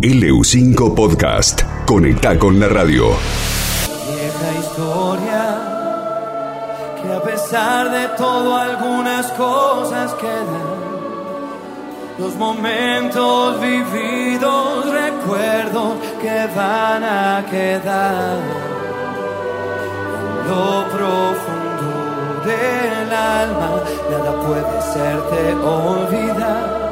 LU5 Podcast. Conecta con la radio. Vieja historia, que a pesar de todo algunas cosas quedan. Los momentos vividos, recuerdos que van a quedar. En lo profundo del alma, nada puede hacerte olvidar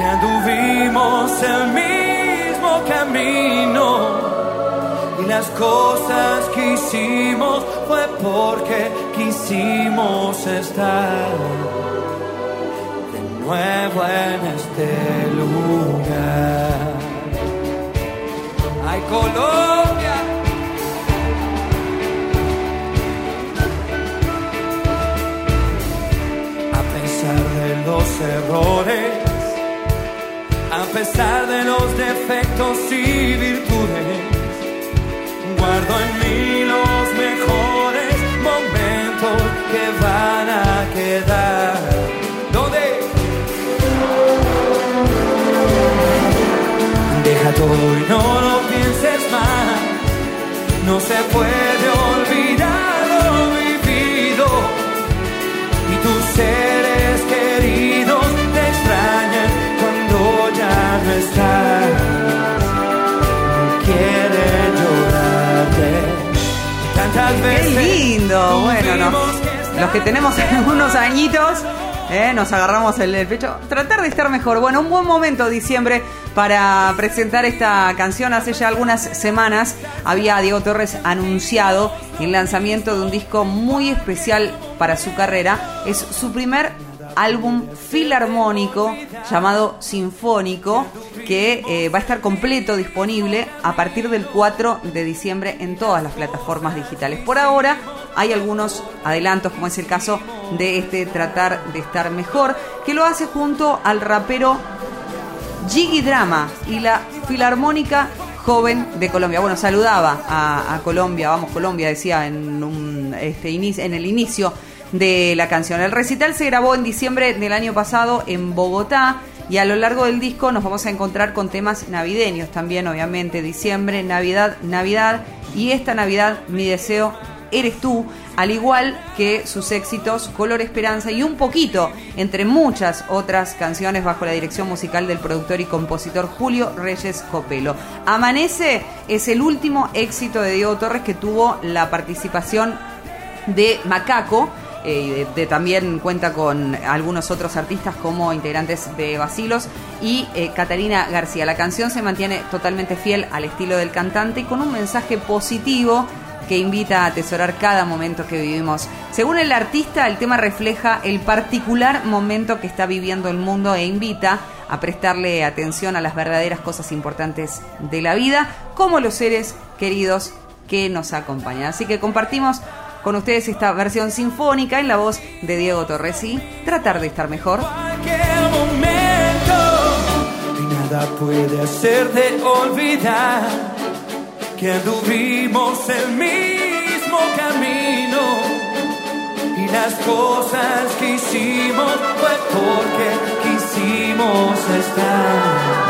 que anduvimos el mismo camino y las cosas que hicimos fue porque quisimos estar de nuevo en este lugar. ¡Ay, Colombia! A pesar de los errores pesar de los defectos y virtudes, guardo en mí los mejores momentos que van a quedar. ¿Dónde? Deja todo y no lo pienses más. No se puede Qué lindo. Bueno, no. los que tenemos unos añitos, eh, nos agarramos el, el pecho. Tratar de estar mejor. Bueno, un buen momento diciembre para presentar esta canción. Hace ya algunas semanas había Diego Torres anunciado el lanzamiento de un disco muy especial para su carrera. Es su primer álbum filarmónico llamado Sinfónico que eh, va a estar completo disponible a partir del 4 de diciembre en todas las plataformas digitales. Por ahora hay algunos adelantos como es el caso de este Tratar de estar mejor que lo hace junto al rapero Jiggy Drama y la Filarmónica Joven de Colombia. Bueno, saludaba a, a Colombia, vamos Colombia, decía en, un, este, inicio, en el inicio de la canción. El recital se grabó en diciembre del año pasado en Bogotá y a lo largo del disco nos vamos a encontrar con temas navideños también, obviamente, diciembre, Navidad, Navidad y esta Navidad mi deseo eres tú, al igual que sus éxitos Color Esperanza y un poquito, entre muchas otras canciones bajo la dirección musical del productor y compositor Julio Reyes Copelo. Amanece es el último éxito de Diego Torres que tuvo la participación de Macaco. Eh, también cuenta con algunos otros artistas como integrantes de Basilos y eh, Catalina García. La canción se mantiene totalmente fiel al estilo del cantante y con un mensaje positivo que invita a atesorar cada momento que vivimos. Según el artista, el tema refleja el particular momento que está viviendo el mundo e invita a prestarle atención a las verdaderas cosas importantes de la vida, como los seres queridos que nos acompañan. Así que compartimos con ustedes esta versión sinfónica en la voz de Diego Torres y tratar de estar mejor. nada puede hacerte olvidar que anduvimos el mismo camino y las cosas que hicimos fue porque quisimos estar.